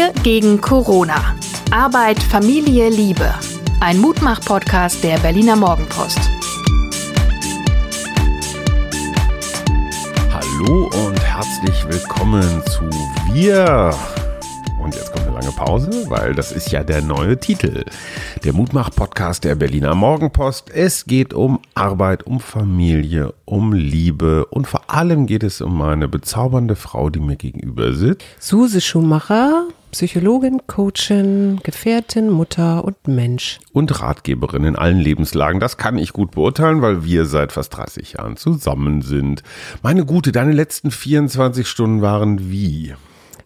Wir gegen Corona. Arbeit, Familie, Liebe. Ein Mutmach-Podcast der Berliner Morgenpost. Hallo und herzlich willkommen zu Wir. Und jetzt kommt eine lange Pause, weil das ist ja der neue Titel. Der Mutmach-Podcast der Berliner Morgenpost. Es geht um Arbeit, um Familie, um Liebe und vor allem geht es um meine bezaubernde Frau, die mir gegenüber sitzt. Suse Schumacher, Psychologin, Coachin, Gefährtin, Mutter und Mensch. Und Ratgeberin in allen Lebenslagen. Das kann ich gut beurteilen, weil wir seit fast 30 Jahren zusammen sind. Meine Gute, deine letzten 24 Stunden waren wie?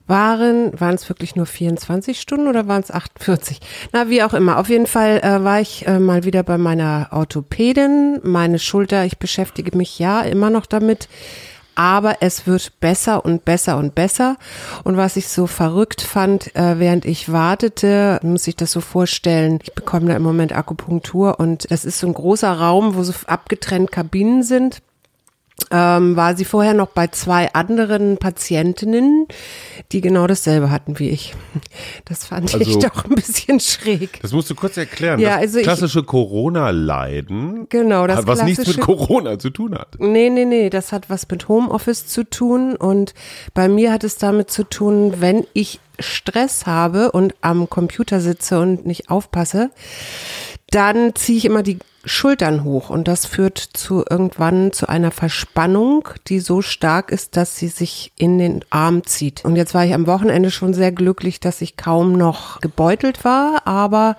Waren, waren es wirklich nur 24 Stunden oder waren es 48? Na, wie auch immer. Auf jeden Fall äh, war ich äh, mal wieder bei meiner Orthopädin. Meine Schulter, ich beschäftige mich ja immer noch damit. Aber es wird besser und besser und besser. Und was ich so verrückt fand, äh, während ich wartete, muss ich das so vorstellen, ich bekomme da im Moment Akupunktur und es ist so ein großer Raum, wo so abgetrennt Kabinen sind ähm, war sie vorher noch bei zwei anderen Patientinnen, die genau dasselbe hatten wie ich. Das fand also, ich doch ein bisschen schräg. Das musst du kurz erklären. Ja, also klassische Corona-Leiden. Genau, das was nichts mit Corona zu tun hat. Nee, nee, nee, das hat was mit Homeoffice zu tun und bei mir hat es damit zu tun, wenn ich Stress habe und am Computer sitze und nicht aufpasse, dann ziehe ich immer die Schultern hoch und das führt zu irgendwann zu einer Verspannung, die so stark ist, dass sie sich in den Arm zieht. Und jetzt war ich am Wochenende schon sehr glücklich, dass ich kaum noch gebeutelt war, aber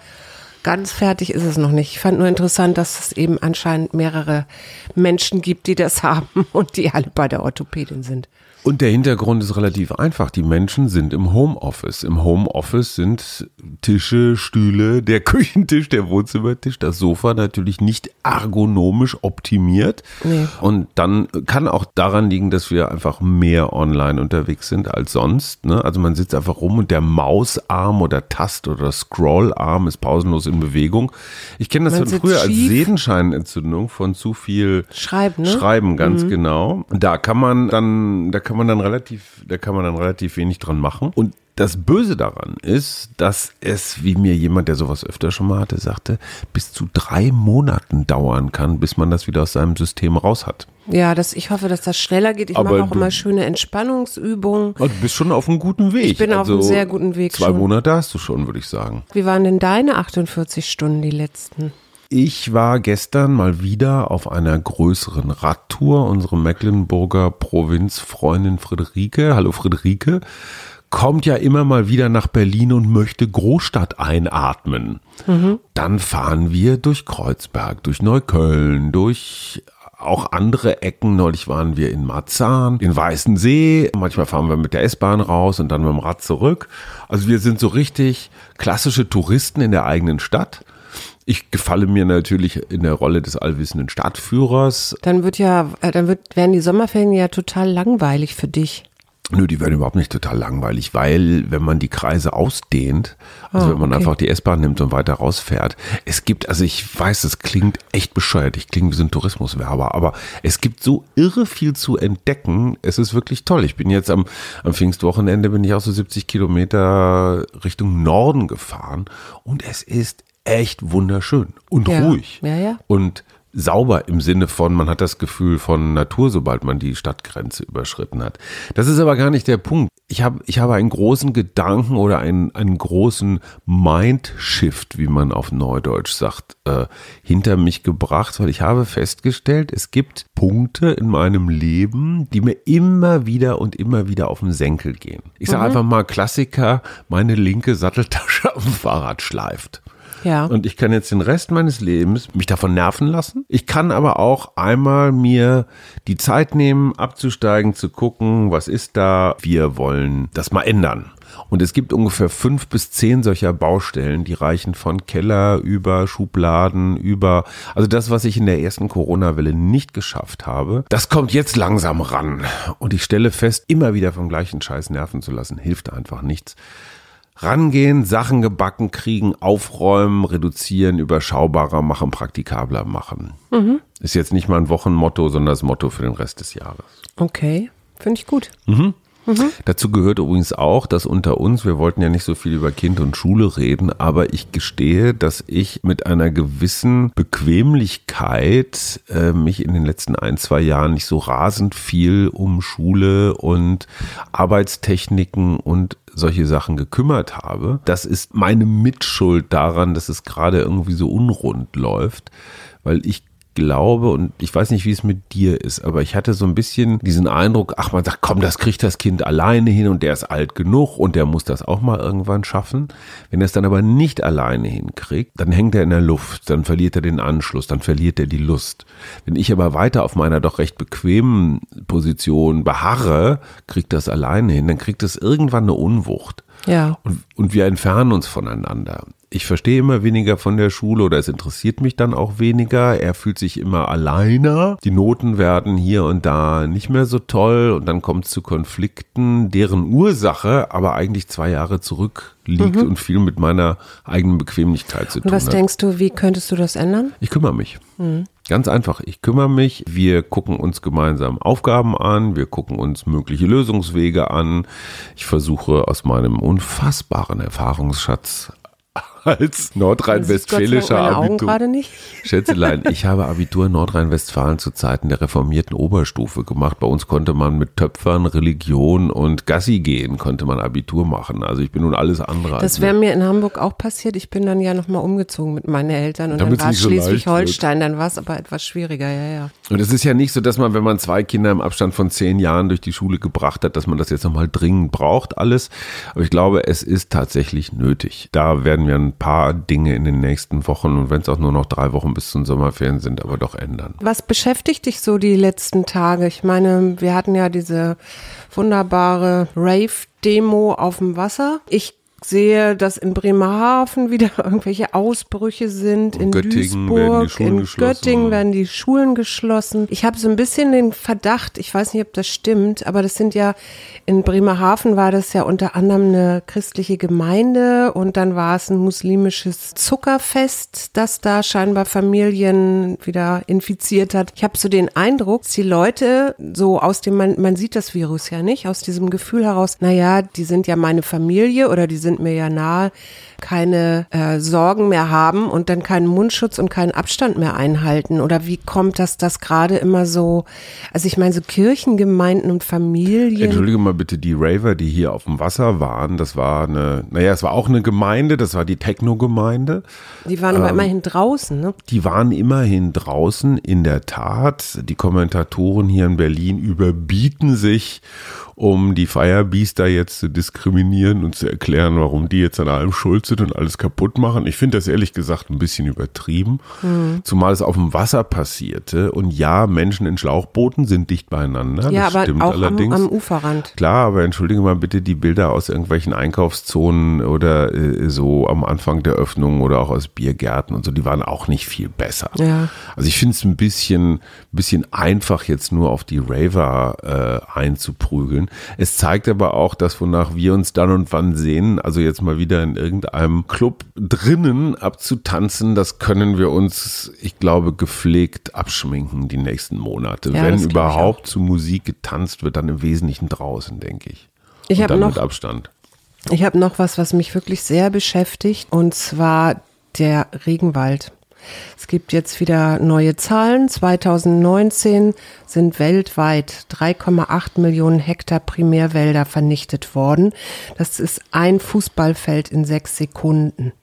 ganz fertig ist es noch nicht. Ich fand nur interessant, dass es eben anscheinend mehrere Menschen gibt, die das haben und die alle bei der Orthopädin sind. Und der Hintergrund ist relativ einfach. Die Menschen sind im Homeoffice. Im Homeoffice sind Tische, Stühle, der Küchentisch, der Wohnzimmertisch, das Sofa natürlich nicht ergonomisch optimiert. Nee. Und dann kann auch daran liegen, dass wir einfach mehr online unterwegs sind als sonst. Ne? Also man sitzt einfach rum und der Mausarm oder Tast- oder Scrollarm ist pausenlos in Bewegung. Ich kenne das man von früher schief. als Sedenscheinentzündung von zu viel Schreiben, ne? Schreiben ganz mhm. genau. Da kann man dann, da kann kann man dann relativ, da kann man dann relativ wenig dran machen. Und das Böse daran ist, dass es, wie mir jemand, der sowas öfter schon mal hatte, sagte, bis zu drei Monaten dauern kann, bis man das wieder aus seinem System raus hat. Ja, das, ich hoffe, dass das schneller geht. Ich mache auch du, immer schöne Entspannungsübungen. Du bist schon auf einem guten Weg. Ich bin also auf einem sehr guten Weg. Zwei schon. Monate hast du schon, würde ich sagen. Wie waren denn deine 48 Stunden, die letzten? Ich war gestern mal wieder auf einer größeren Radtour. Unsere Mecklenburger Provinzfreundin Friederike, hallo Friederike, kommt ja immer mal wieder nach Berlin und möchte Großstadt einatmen. Mhm. Dann fahren wir durch Kreuzberg, durch Neukölln, durch auch andere Ecken. Neulich waren wir in Marzahn, in Weißensee. Manchmal fahren wir mit der S-Bahn raus und dann mit dem Rad zurück. Also wir sind so richtig klassische Touristen in der eigenen Stadt. Ich gefalle mir natürlich in der Rolle des allwissenden Stadtführers. Dann wird ja, äh, dann wird, werden die Sommerferien ja total langweilig für dich. Nö, die werden überhaupt nicht total langweilig, weil wenn man die Kreise ausdehnt, also oh, wenn man okay. einfach die S-Bahn nimmt und weiter rausfährt, es gibt, also ich weiß, es klingt echt bescheuert, ich klinge wie so ein Tourismuswerber, aber es gibt so irre viel zu entdecken, es ist wirklich toll. Ich bin jetzt am, am Pfingstwochenende, bin ich auch so 70 Kilometer Richtung Norden gefahren und es ist echt wunderschön und ja. ruhig. Ja, ja. Und sauber im Sinne von, man hat das Gefühl von Natur, sobald man die Stadtgrenze überschritten hat. Das ist aber gar nicht der Punkt. Ich habe, ich habe einen großen Gedanken oder einen, einen großen Mindshift, wie man auf Neudeutsch sagt, äh, hinter mich gebracht, weil ich habe festgestellt, es gibt Punkte in meinem Leben, die mir immer wieder und immer wieder auf den Senkel gehen. Ich sage mhm. einfach mal Klassiker, meine linke Satteltasche am Fahrrad schleift. Ja. Und ich kann jetzt den Rest meines Lebens mich davon nerven lassen. Ich kann aber auch einmal mir die Zeit nehmen, abzusteigen, zu gucken, was ist da. Wir wollen das mal ändern. Und es gibt ungefähr fünf bis zehn solcher Baustellen, die reichen von Keller über Schubladen, über, also das, was ich in der ersten Corona-Welle nicht geschafft habe, das kommt jetzt langsam ran. Und ich stelle fest, immer wieder vom gleichen Scheiß nerven zu lassen, hilft einfach nichts rangehen, Sachen gebacken kriegen, aufräumen, reduzieren, überschaubarer machen, praktikabler machen. Mhm. Ist jetzt nicht mal ein Wochenmotto, sondern das Motto für den Rest des Jahres. Okay, finde ich gut. Mhm. Mhm. Dazu gehört übrigens auch, dass unter uns, wir wollten ja nicht so viel über Kind und Schule reden, aber ich gestehe, dass ich mit einer gewissen Bequemlichkeit äh, mich in den letzten ein, zwei Jahren nicht so rasend viel um Schule und Arbeitstechniken und solche Sachen gekümmert habe. Das ist meine Mitschuld daran, dass es gerade irgendwie so unrund läuft, weil ich glaube, und ich weiß nicht, wie es mit dir ist, aber ich hatte so ein bisschen diesen Eindruck, ach, man sagt, komm, das kriegt das Kind alleine hin und der ist alt genug und der muss das auch mal irgendwann schaffen. Wenn er es dann aber nicht alleine hinkriegt, dann hängt er in der Luft, dann verliert er den Anschluss, dann verliert er die Lust. Wenn ich aber weiter auf meiner doch recht bequemen Position beharre, kriegt das alleine hin, dann kriegt es irgendwann eine Unwucht. Ja. Und, und wir entfernen uns voneinander ich verstehe immer weniger von der Schule oder es interessiert mich dann auch weniger. Er fühlt sich immer alleiner. Die Noten werden hier und da nicht mehr so toll und dann kommt es zu Konflikten, deren Ursache aber eigentlich zwei Jahre zurück liegt mhm. und viel mit meiner eigenen Bequemlichkeit zu tun hat. Was denkst du, wie könntest du das ändern? Ich kümmere mich. Mhm. Ganz einfach, ich kümmere mich, wir gucken uns gemeinsam Aufgaben an, wir gucken uns mögliche Lösungswege an. Ich versuche aus meinem unfassbaren Erfahrungsschatz als nordrhein-westfälischer Abitur. gerade nicht. Schätzelein, ich habe Abitur in Nordrhein-Westfalen zu Zeiten der reformierten Oberstufe gemacht. Bei uns konnte man mit Töpfern, Religion und Gassi gehen, konnte man Abitur machen. Also ich bin nun alles andere. Das wäre mir in Hamburg auch passiert. Ich bin dann ja nochmal umgezogen mit meinen Eltern und Damit dann war es Schleswig-Holstein, dann war es aber etwas schwieriger, ja, ja. Und es ist ja nicht so, dass man, wenn man zwei Kinder im Abstand von zehn Jahren durch die Schule gebracht hat, dass man das jetzt nochmal dringend braucht, alles. Aber ich glaube, es ist tatsächlich nötig. Da werden wir ein paar Dinge in den nächsten Wochen und wenn es auch nur noch drei Wochen bis zum Sommerferien sind, aber doch ändern. Was beschäftigt dich so die letzten Tage? Ich meine, wir hatten ja diese wunderbare Rave-Demo auf dem Wasser. Ich sehe, dass in Bremerhaven wieder irgendwelche Ausbrüche sind, in Göttingen Duisburg, in Göttingen werden die Schulen geschlossen. Ich habe so ein bisschen den Verdacht, ich weiß nicht, ob das stimmt, aber das sind ja, in Bremerhaven war das ja unter anderem eine christliche Gemeinde und dann war es ein muslimisches Zuckerfest, das da scheinbar Familien wieder infiziert hat. Ich habe so den Eindruck, dass die Leute so aus dem, man, man sieht das Virus ja nicht, aus diesem Gefühl heraus, naja, die sind ja meine Familie oder die sind sind mir ja nahe, keine äh, Sorgen mehr haben und dann keinen Mundschutz und keinen Abstand mehr einhalten? Oder wie kommt das, dass gerade immer so, also ich meine, so Kirchengemeinden und Familien. Entschuldige mal bitte, die Raver, die hier auf dem Wasser waren, das war eine, naja, es war auch eine Gemeinde, das war die Techno-Gemeinde. Die waren aber ähm, immerhin draußen, ne? Die waren immerhin draußen, in der Tat. Die Kommentatoren hier in Berlin überbieten sich um die Firebeaster jetzt zu diskriminieren und zu erklären, warum die jetzt an allem schuld sind und alles kaputt machen. Ich finde das ehrlich gesagt ein bisschen übertrieben, mhm. zumal es auf dem Wasser passierte. Und ja, Menschen in Schlauchbooten sind dicht beieinander. Ja, das aber stimmt auch allerdings. Am, am Uferrand. Klar, aber entschuldige mal bitte die Bilder aus irgendwelchen Einkaufszonen oder äh, so am Anfang der Öffnung oder auch aus Biergärten und so, die waren auch nicht viel besser. Ja. Also ich finde es ein bisschen, bisschen einfach jetzt nur auf die Raver äh, einzuprügeln. Es zeigt aber auch, dass wonach wir uns dann und wann sehen, also jetzt mal wieder in irgendeinem Club drinnen abzutanzen, das können wir uns, ich glaube, gepflegt abschminken die nächsten Monate. Ja, Wenn überhaupt zu Musik getanzt wird, dann im Wesentlichen draußen, denke ich. Ich habe noch mit Abstand. Ich habe noch was, was mich wirklich sehr beschäftigt, und zwar der Regenwald. Es gibt jetzt wieder neue Zahlen. 2019 sind weltweit 3,8 Millionen Hektar Primärwälder vernichtet worden. Das ist ein Fußballfeld in sechs Sekunden.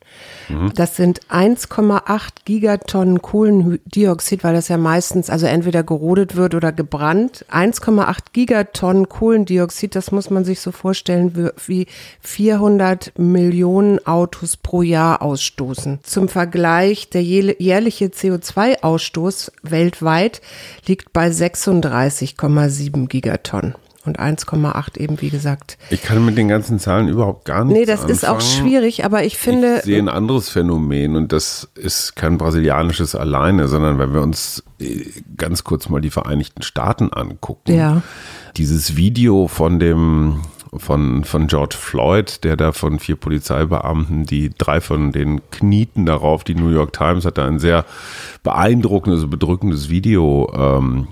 Mhm. Das sind 1,8 Gigatonnen Kohlendioxid, weil das ja meistens also entweder gerodet wird oder gebrannt. 1,8 Gigatonnen Kohlendioxid, das muss man sich so vorstellen, wie 400 Millionen Autos pro Jahr ausstoßen. Zum Vergleich, der jährliche CO2-Ausstoß weltweit liegt bei 36,7 Gigatonnen und 1,8 eben, wie gesagt. Ich kann mit den ganzen Zahlen überhaupt gar nicht. Nee, das anfangen. ist auch schwierig, aber ich finde. Ich sehe ein anderes Phänomen und das ist kein brasilianisches alleine, sondern wenn wir uns äh, ganz kurz mal die Vereinigten Staaten angucken. Ja. Dieses Video von dem von, von George Floyd, der da von vier Polizeibeamten, die drei von denen knieten darauf. Die New York Times hat da ein sehr beeindruckendes, bedrückendes Video ähm,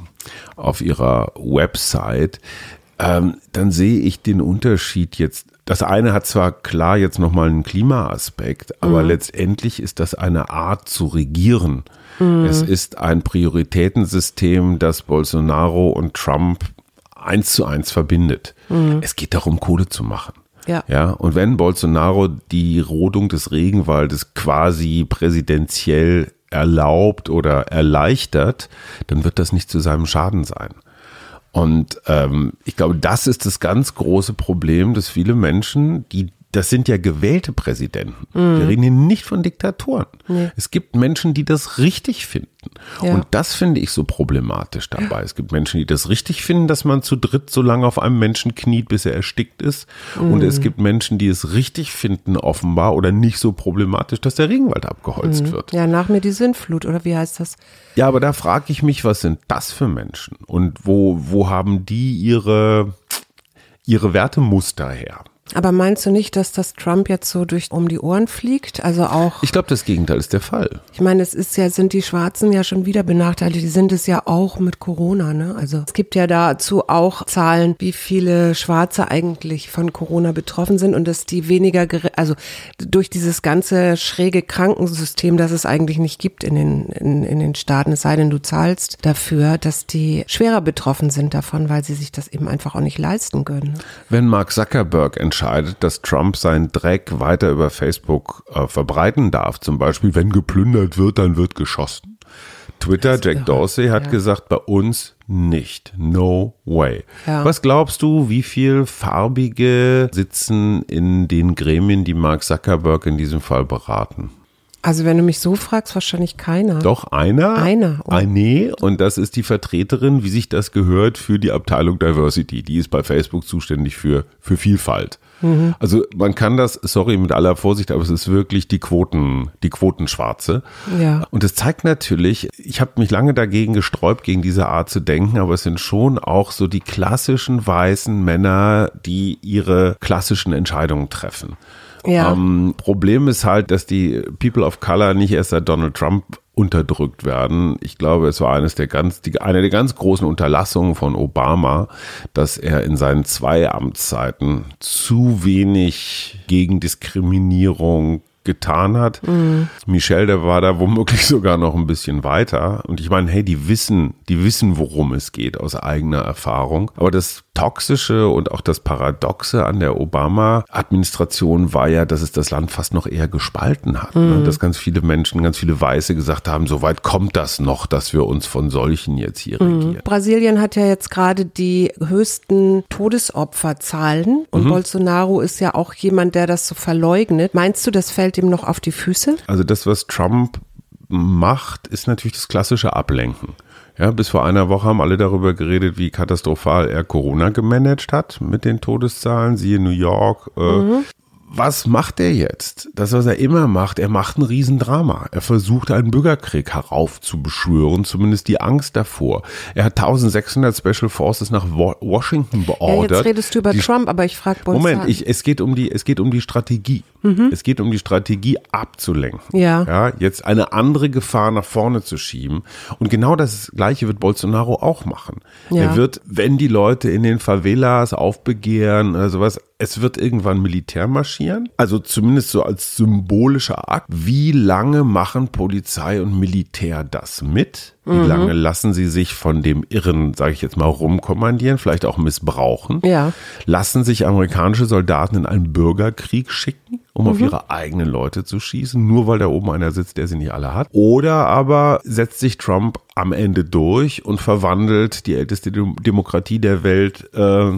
auf ihrer Website. Ähm, dann sehe ich den Unterschied jetzt. Das eine hat zwar klar jetzt nochmal einen Klimaaspekt, aber mhm. letztendlich ist das eine Art zu regieren. Mhm. Es ist ein Prioritätensystem, das Bolsonaro und Trump eins zu eins verbindet. Mhm. Es geht darum, Kohle zu machen. Ja. ja. Und wenn Bolsonaro die Rodung des Regenwaldes quasi präsidentiell erlaubt oder erleichtert, dann wird das nicht zu seinem Schaden sein. Und ähm, ich glaube, das ist das ganz große Problem, dass viele Menschen, die das sind ja gewählte Präsidenten. Mhm. Wir reden hier nicht von Diktatoren. Nee. Es gibt Menschen, die das richtig finden. Ja. Und das finde ich so problematisch dabei. Es gibt Menschen, die das richtig finden, dass man zu dritt so lange auf einem Menschen kniet, bis er erstickt ist. Mhm. Und es gibt Menschen, die es richtig finden, offenbar, oder nicht so problematisch, dass der Regenwald abgeholzt mhm. wird. Ja, nach mir die Sintflut, oder wie heißt das? Ja, aber da frage ich mich, was sind das für Menschen? Und wo, wo haben die ihre, ihre Wertemuster her? Aber meinst du nicht, dass das Trump jetzt so durch um die Ohren fliegt? Also auch. Ich glaube, das Gegenteil ist der Fall. Ich meine, es ist ja, sind die Schwarzen ja schon wieder benachteiligt. Die sind es ja auch mit Corona, ne? Also es gibt ja dazu auch Zahlen, wie viele Schwarze eigentlich von Corona betroffen sind und dass die weniger, also durch dieses ganze schräge Krankensystem, das es eigentlich nicht gibt in den, in, in den Staaten, es sei denn, du zahlst dafür, dass die schwerer betroffen sind davon, weil sie sich das eben einfach auch nicht leisten können. Wenn Mark Zuckerberg entscheidet, entscheidet, dass Trump seinen Dreck weiter über Facebook äh, verbreiten darf. Zum Beispiel, wenn geplündert wird, dann wird geschossen. Twitter, Jack Dorsey hat ja. gesagt, bei uns nicht. No way. Ja. Was glaubst du, wie viel Farbige sitzen in den Gremien, die Mark Zuckerberg in diesem Fall beraten? Also wenn du mich so fragst, wahrscheinlich keiner. Doch, einer. Einer. Oh. Eine, und das ist die Vertreterin, wie sich das gehört, für die Abteilung Diversity. Die ist bei Facebook zuständig für, für Vielfalt. Mhm. Also man kann das, sorry mit aller Vorsicht, aber es ist wirklich die Quoten, die Quotenschwarze. Ja. Und es zeigt natürlich, ich habe mich lange dagegen gesträubt, gegen diese Art zu denken, aber es sind schon auch so die klassischen weißen Männer, die ihre klassischen Entscheidungen treffen. Ja. Ähm, Problem ist halt, dass die People of Color nicht erst seit Donald Trump unterdrückt werden. Ich glaube, es war eines der ganz, die, eine der ganz großen Unterlassungen von Obama, dass er in seinen zwei Amtszeiten zu wenig gegen Diskriminierung getan hat. Mhm. Michelle, der war da womöglich sogar noch ein bisschen weiter. Und ich meine, hey, die wissen, die wissen, worum es geht aus eigener Erfahrung. Aber das Toxische und auch das Paradoxe an der Obama-Administration war ja, dass es das Land fast noch eher gespalten hat. Ne? Mhm. Dass ganz viele Menschen, ganz viele Weiße gesagt haben, so weit kommt das noch, dass wir uns von solchen jetzt hier mhm. regieren. Brasilien hat ja jetzt gerade die höchsten Todesopferzahlen und mhm. Bolsonaro ist ja auch jemand, der das so verleugnet. Meinst du, das fällt ihm noch auf die Füße? Also das, was Trump macht, ist natürlich das klassische Ablenken. Ja, bis vor einer Woche haben alle darüber geredet, wie katastrophal er Corona gemanagt hat mit den Todeszahlen, siehe New York. Äh, mhm was macht er jetzt? Das, was er immer macht, er macht ein Riesendrama. Er versucht einen Bürgerkrieg heraufzubeschwören, zumindest die Angst davor. Er hat 1600 Special Forces nach Washington beordert. Ja, jetzt redest du über die, Trump, aber ich frage Moment, ich, es geht um die, es geht um die Strategie. Mhm. Es geht um die Strategie abzulenken. Ja. ja. Jetzt eine andere Gefahr nach vorne zu schieben. Und genau das Gleiche wird Bolsonaro auch machen. Ja. Er wird, wenn die Leute in den Favelas aufbegehren oder sowas, es wird irgendwann Militär marschieren. Also zumindest so als symbolischer Akt. Wie lange machen Polizei und Militär das mit? Wie mhm. lange lassen sie sich von dem Irren, sage ich jetzt mal, rumkommandieren, vielleicht auch missbrauchen? Ja. Lassen sich amerikanische Soldaten in einen Bürgerkrieg schicken, um mhm. auf ihre eigenen Leute zu schießen, nur weil da oben einer sitzt, der sie nicht alle hat? Oder aber setzt sich Trump am Ende durch und verwandelt die älteste Demokratie der Welt äh,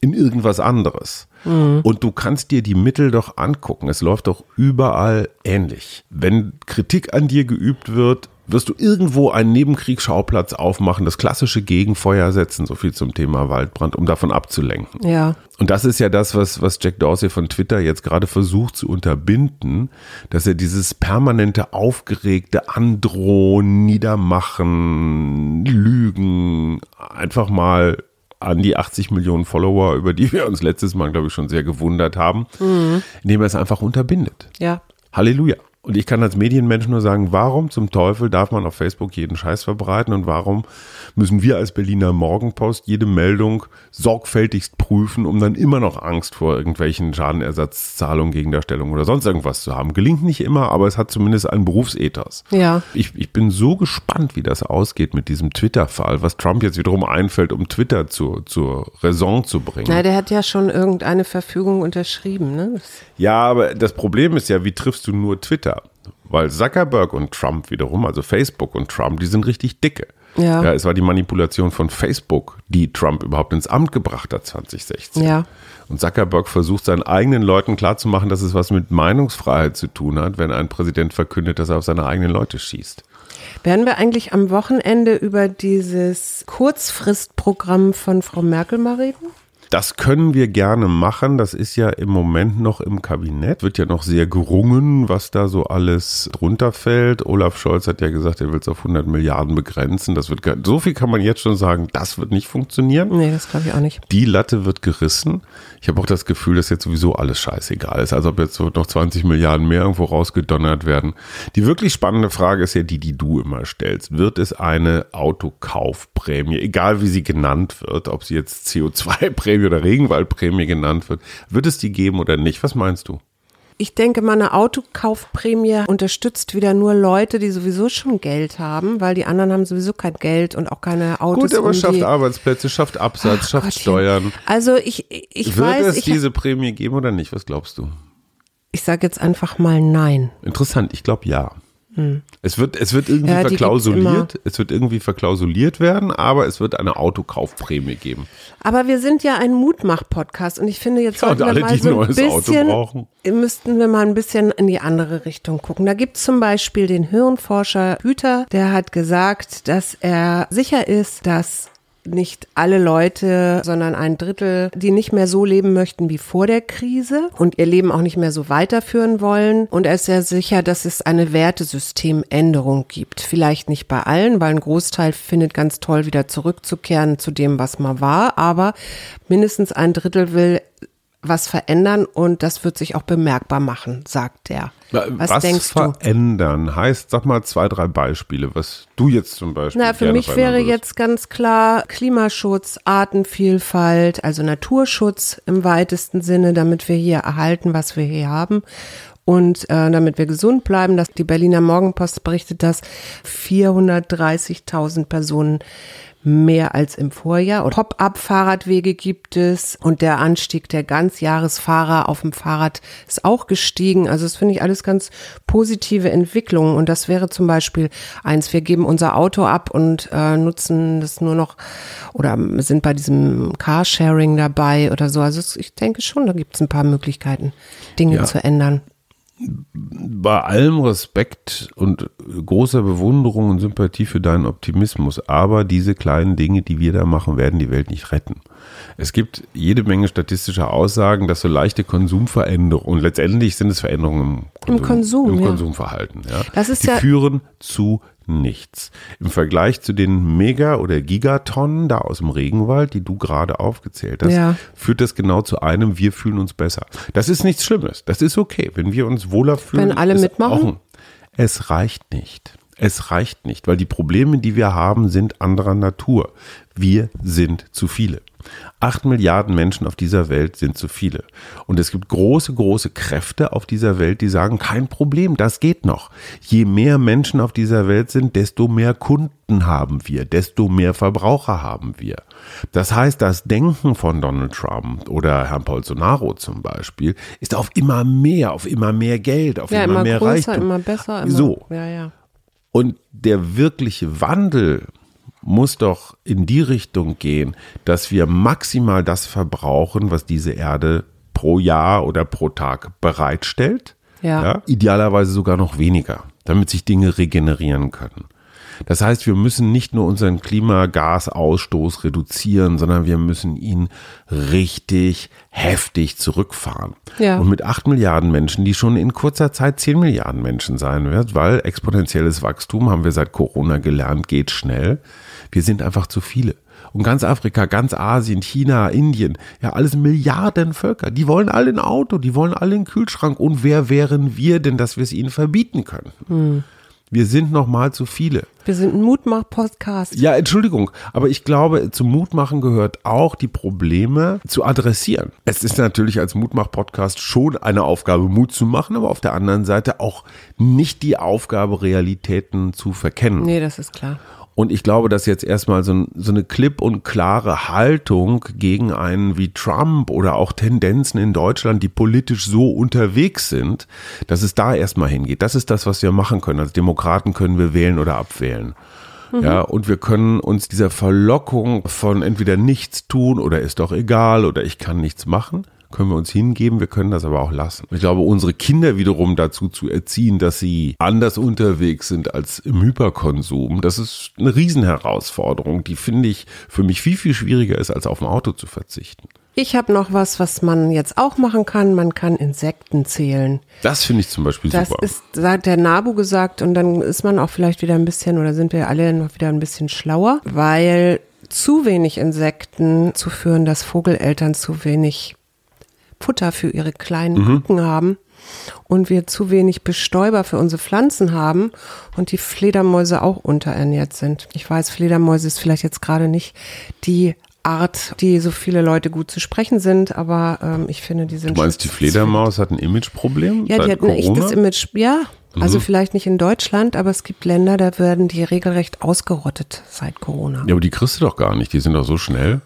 in irgendwas anderes. Mhm. Und du kannst dir die Mittel doch angucken. Es läuft doch überall ähnlich. Wenn Kritik an dir geübt wird, wirst du irgendwo einen Nebenkriegsschauplatz aufmachen, das klassische Gegenfeuer setzen, so viel zum Thema Waldbrand, um davon abzulenken. Ja. Und das ist ja das, was, was Jack Dorsey von Twitter jetzt gerade versucht zu unterbinden, dass er dieses permanente aufgeregte Androhen, Niedermachen, Lügen einfach mal an die 80 Millionen Follower, über die wir uns letztes Mal, glaube ich, schon sehr gewundert haben, mhm. indem er es einfach unterbindet. Ja. Halleluja. Und ich kann als Medienmensch nur sagen, warum zum Teufel darf man auf Facebook jeden Scheiß verbreiten und warum müssen wir als Berliner Morgenpost jede Meldung sorgfältigst prüfen, um dann immer noch Angst vor irgendwelchen Schadenersatzzahlungen, Gegendarstellungen oder sonst irgendwas zu haben. Gelingt nicht immer, aber es hat zumindest einen Berufsethos. Ja. Ich, ich bin so gespannt, wie das ausgeht mit diesem Twitter-Fall, was Trump jetzt wiederum einfällt, um Twitter zu, zur Raison zu bringen. Na, der hat ja schon irgendeine Verfügung unterschrieben, ne? Ja, aber das Problem ist ja, wie triffst du nur Twitter? Weil Zuckerberg und Trump wiederum, also Facebook und Trump, die sind richtig dicke. Ja. ja. Es war die Manipulation von Facebook, die Trump überhaupt ins Amt gebracht hat 2016. Ja. Und Zuckerberg versucht seinen eigenen Leuten klarzumachen, dass es was mit Meinungsfreiheit zu tun hat, wenn ein Präsident verkündet, dass er auf seine eigenen Leute schießt. Werden wir eigentlich am Wochenende über dieses Kurzfristprogramm von Frau Merkel mal reden? Das können wir gerne machen. Das ist ja im Moment noch im Kabinett. Wird ja noch sehr gerungen, was da so alles drunter fällt. Olaf Scholz hat ja gesagt, er will es auf 100 Milliarden begrenzen. Das wird, so viel kann man jetzt schon sagen, das wird nicht funktionieren. Nee, das glaube ich auch nicht. Die Latte wird gerissen. Ich habe auch das Gefühl, dass jetzt sowieso alles scheißegal ist. Als ob jetzt noch 20 Milliarden mehr irgendwo rausgedonnert werden. Die wirklich spannende Frage ist ja die, die du immer stellst. Wird es eine Autokaufprämie, egal wie sie genannt wird, ob sie jetzt CO2-Prämie oder Regenwaldprämie genannt wird, wird es die geben oder nicht? Was meinst du? Ich denke mal, eine Autokaufprämie unterstützt wieder nur Leute, die sowieso schon Geld haben, weil die anderen haben sowieso kein Geld und auch keine Autos. Gut, aber um schafft Arbeitsplätze, schafft Absatz, Ach schafft Gottchen. Steuern. Also ich, ich wird weiß, es ich, diese Prämie geben oder nicht? Was glaubst du? ich sage jetzt einfach mal nein. Interessant, ich glaube ja. Es wird, es wird irgendwie Hm. Ja, verklausuliert, es wird irgendwie verklausuliert werden, aber es wird eine Autokaufprämie geben. Aber wir sind ja ein Mutmach-Podcast und ich finde, jetzt Ja, sollten wir alle, mal die so ein ein neues Auto bisschen, brauchen. müssten wir mal ein bisschen in die andere Richtung gucken. Da gibt es zum Beispiel den Hirnforscher Hüter, der hat gesagt, dass er sicher ist, dass nicht alle Leute, sondern ein Drittel, die nicht mehr so leben möchten wie vor der Krise und ihr Leben auch nicht mehr so weiterführen wollen. Und er ist sehr sicher, dass es eine Wertesystemänderung gibt. Vielleicht nicht bei allen, weil ein Großteil findet ganz toll, wieder zurückzukehren zu dem, was mal war. Aber mindestens ein Drittel will was verändern und das wird sich auch bemerkbar machen, sagt er. Was, denkst du? verändern heißt, sag mal zwei, drei Beispiele, was du jetzt zum Beispiel. Na, für mich verändern wäre jetzt ganz klar Klimaschutz, Artenvielfalt, also Naturschutz im weitesten Sinne, damit wir hier erhalten, was wir hier haben. Und äh, damit wir gesund bleiben, dass die Berliner Morgenpost berichtet, dass 430.000 Personen mehr als im Vorjahr. Und Pop-up-Fahrradwege gibt es und der Anstieg der Ganzjahresfahrer auf dem Fahrrad ist auch gestiegen. Also das finde ich alles ganz positive Entwicklungen. Und das wäre zum Beispiel eins, wir geben unser Auto ab und äh, nutzen das nur noch oder sind bei diesem Carsharing dabei oder so. Also ich denke schon, da gibt es ein paar Möglichkeiten, Dinge Ja. zu ändern. Bei allem Respekt und großer Bewunderung und Sympathie für deinen Optimismus, aber diese kleinen Dinge, die wir da machen, werden die Welt nicht retten. Es gibt jede Menge statistische Aussagen, dass so leichte Konsumveränderungen, und letztendlich sind es Veränderungen im, Im Konsum, im ja. Konsumverhalten, ja, Das ist die ja- führen zu nichts. Im Vergleich zu den Mega- oder Gigatonnen da aus dem Regenwald, die du gerade aufgezählt hast, Ja. führt das genau zu einem, wir fühlen uns besser. Das ist nichts Schlimmes. Das ist okay. Wenn wir uns wohler fühlen. Wenn alle mitmachen? auch Es reicht nicht. Es reicht nicht, weil die Probleme, die wir haben, sind anderer Natur. Wir sind zu viele. Acht Milliarden Menschen auf dieser Welt sind zu viele. Und es gibt große, große Kräfte auf dieser Welt, die sagen, kein Problem, das geht noch. Je mehr Menschen auf dieser Welt sind, desto mehr Kunden haben wir, desto mehr Verbraucher haben wir. Das heißt, das Denken von Donald Trump oder Herrn Bolsonaro zum Beispiel ist auf immer mehr, auf immer mehr Geld, auf Ja, immer, immer mehr größer, Reichtum. immer besser. Immer, So. Ja, ja. Und der wirkliche Wandel muss doch in die Richtung gehen, dass wir maximal das verbrauchen, was diese Erde pro Jahr oder pro Tag bereitstellt. Ja. idealerweise sogar noch weniger, damit sich Dinge regenerieren können. Das heißt, wir müssen nicht nur unseren Klimagasausstoß reduzieren, sondern wir müssen ihn richtig heftig zurückfahren. Ja. Und mit acht Milliarden Menschen, die schon in kurzer Zeit zehn Milliarden Menschen sein wird, weil exponentielles Wachstum, haben wir seit Corona gelernt, geht schnell. Wir sind einfach zu viele. Und ganz Afrika, ganz Asien, China, Indien, ja, alles Milliarden Völker. Die wollen alle ein Auto, die wollen alle einen Kühlschrank. Und wer wären wir denn, dass wir es ihnen verbieten können? Wir sind noch mal zu viele. Wir sind ein Mutmach-Podcast. Ja, Entschuldigung, aber ich glaube, zum Mutmachen gehört auch die Probleme zu adressieren. Es ist natürlich als Mutmach-Podcast schon eine Aufgabe, Mut zu machen, aber auf der anderen Seite auch nicht die Aufgabe, Realitäten zu verkennen. Nee, das ist klar. Und ich glaube, dass jetzt erstmal so, so eine klipp und klare Haltung gegen einen wie Trump oder auch Tendenzen in Deutschland, die politisch so unterwegs sind, dass es da erstmal hingeht. Das ist das, was wir machen können. Als Demokraten können wir wählen oder abwählen. Ja, und wir können uns dieser Verlockung von entweder nichts tun oder ist doch egal oder ich kann nichts machen, können wir uns hingeben, wir können das aber auch lassen. Ich glaube, unsere Kinder wiederum dazu zu erziehen, dass sie anders unterwegs sind als im Hyperkonsum, das ist eine Riesenherausforderung, die finde ich für mich viel, viel schwieriger ist, als auf ein Auto zu verzichten. Ich habe noch was, was man jetzt auch machen kann. Man kann Insekten zählen. Das finde ich zum Beispiel Das super. ist, hat der Nabu gesagt, und dann ist man auch vielleicht wieder ein bisschen, oder sind wir alle noch wieder ein bisschen schlauer, weil zu wenig Insekten zu führen, dass Vogeleltern zu wenig Futter für ihre kleinen Küken haben und wir zu wenig Bestäuber für unsere Pflanzen haben und die Fledermäuse auch unterernährt sind. Ich weiß, Fledermäuse ist vielleicht jetzt gerade nicht die Art, die so viele Leute gut zu sprechen sind, aber ähm, ich finde, die sind du meinst, die. Fledermaus hat ein Imageproblem? Ja, die hat ein echtes Corona? Image. Ja, also vielleicht nicht in Deutschland, aber es gibt Länder, da werden die regelrecht ausgerottet seit Corona. Ja, aber die kriegst du doch gar nicht, die sind doch so schnell.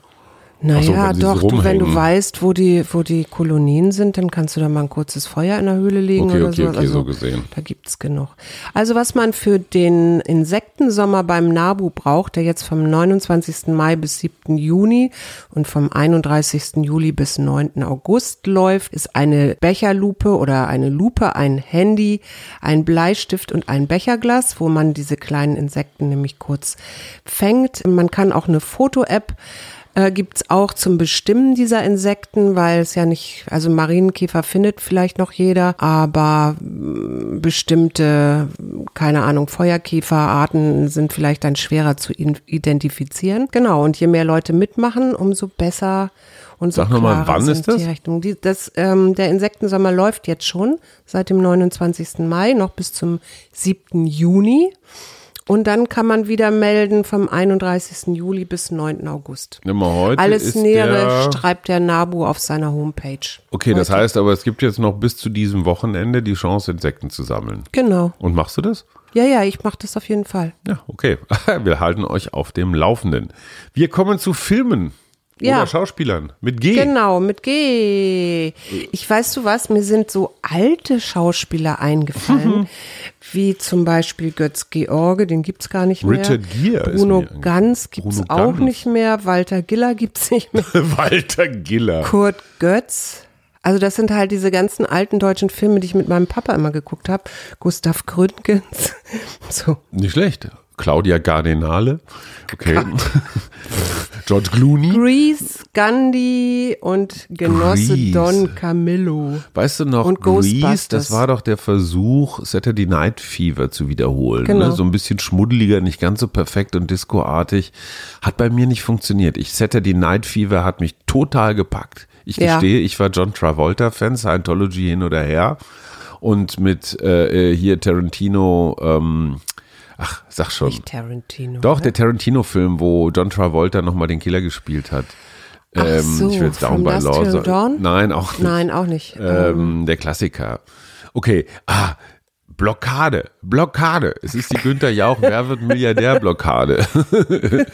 Naja, so, doch, du, wenn du weißt, wo die, wo die Kolonien sind, dann kannst du da mal ein kurzes Feuer in der Höhle legen Okay, oder okay, so. okay, also, so gesehen. Da gibt's genug. Also was man für den Insektensommer beim NABU braucht, der jetzt vom 29. Mai bis 7. Juni und vom 31. Juli bis 9. August läuft, ist eine Becherlupe oder eine Lupe, ein Handy, ein Bleistift und ein Becherglas, wo man diese kleinen Insekten nämlich kurz fängt. Man kann auch eine Foto-App äh, gibt's auch zum Bestimmen dieser Insekten, weil es ja nicht, also Marienkäfer findet vielleicht noch jeder, aber mm, bestimmte, keine Ahnung, Feuerkäferarten sind vielleicht dann schwerer zu identifizieren. Genau, und je mehr Leute mitmachen, umso besser und so Sag noch mal, klarer wann ist das? Die Rechnungen. Die, das ähm, der Insektensommer läuft jetzt schon seit dem 29. Mai noch bis zum 7. Juni. Und dann kann man wieder melden vom 31. Juli bis 9. August. Mal heute Alles Nähere schreibt der Nabu auf seiner Homepage. Okay, das Heute. heißt aber, es gibt jetzt noch bis zu diesem Wochenende die Chance, Insekten zu sammeln. Genau. Und machst du das? Ja, ja, ich mache das auf jeden Fall. Ja, okay. Wir halten euch auf dem Laufenden. Wir kommen zu Filmen Ja. oder Schauspielern mit G. Genau, mit G. Ich weiß du was, mir sind so alte Schauspieler eingefallen, wie zum Beispiel Götz George, den gibt's gar nicht mehr. Richard Gere ist Bruno Ganz gibt's Bruno auch Ganz. nicht mehr. Walter Giller gibt's nicht mehr. Walter Giller. Kurt Götz. Also das sind halt diese ganzen alten deutschen Filme, die ich mit meinem Papa immer geguckt habe. Gustav Gründgens. So. Nicht schlecht. Claudia Gardenale. Okay. George Clooney. Grease, Gandhi und Genosse Grease. Don Camillo. Weißt du noch, Und Grease, das war doch der Versuch, Saturday Night Fever zu wiederholen. Genau. Ne? So ein bisschen schmuddeliger, nicht ganz so perfekt und discoartig. Hat bei mir nicht funktioniert. Ich, Saturday Night Fever hat mich total gepackt. Ich Ja. gestehe, ich war John Travolta-Fan, Scientology hin oder her. Und mit äh, äh, hier Tarantino, ähm, ach, sag schon. Nicht Tarantino. Doch, ne? der Tarantino-Film, wo John Travolta nochmal den Killer gespielt hat. Ach so, ich will jetzt Down by Law sagen. Nein, auch nicht. Nein, auch nicht. Ähm, der Klassiker. Okay, ah, Blockade, Blockade. Es ist die Günther Jauch, wer wird Milliardär Blockade.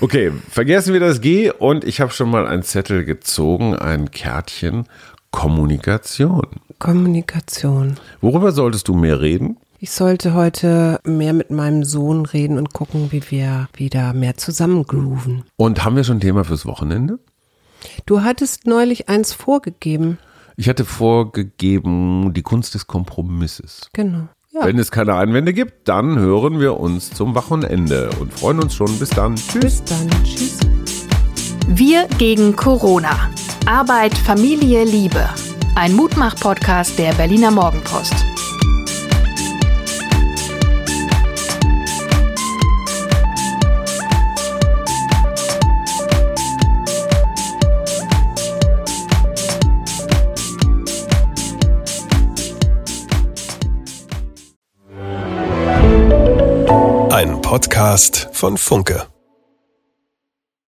okay, vergessen wir das G und ich habe schon mal einen Zettel gezogen, ein Kärtchen Kommunikation. Kommunikation. Worüber solltest du mehr reden? Ich sollte heute mehr mit meinem Sohn reden und gucken, wie wir wieder mehr zusammengrooven. Und haben wir schon ein Thema fürs Wochenende? Du hattest neulich eins vorgegeben. Ich hatte vorgegeben, die Kunst des Kompromisses. Genau. Wenn es keine Einwände gibt, dann hören wir uns zum Wochenende und freuen uns schon. Bis dann. Tschüss. Bis dann. Tschüss. Wir gegen Corona. Arbeit, Familie, Liebe. Ein Mutmach-Podcast der Berliner Morgenpost. Podcast von Funke.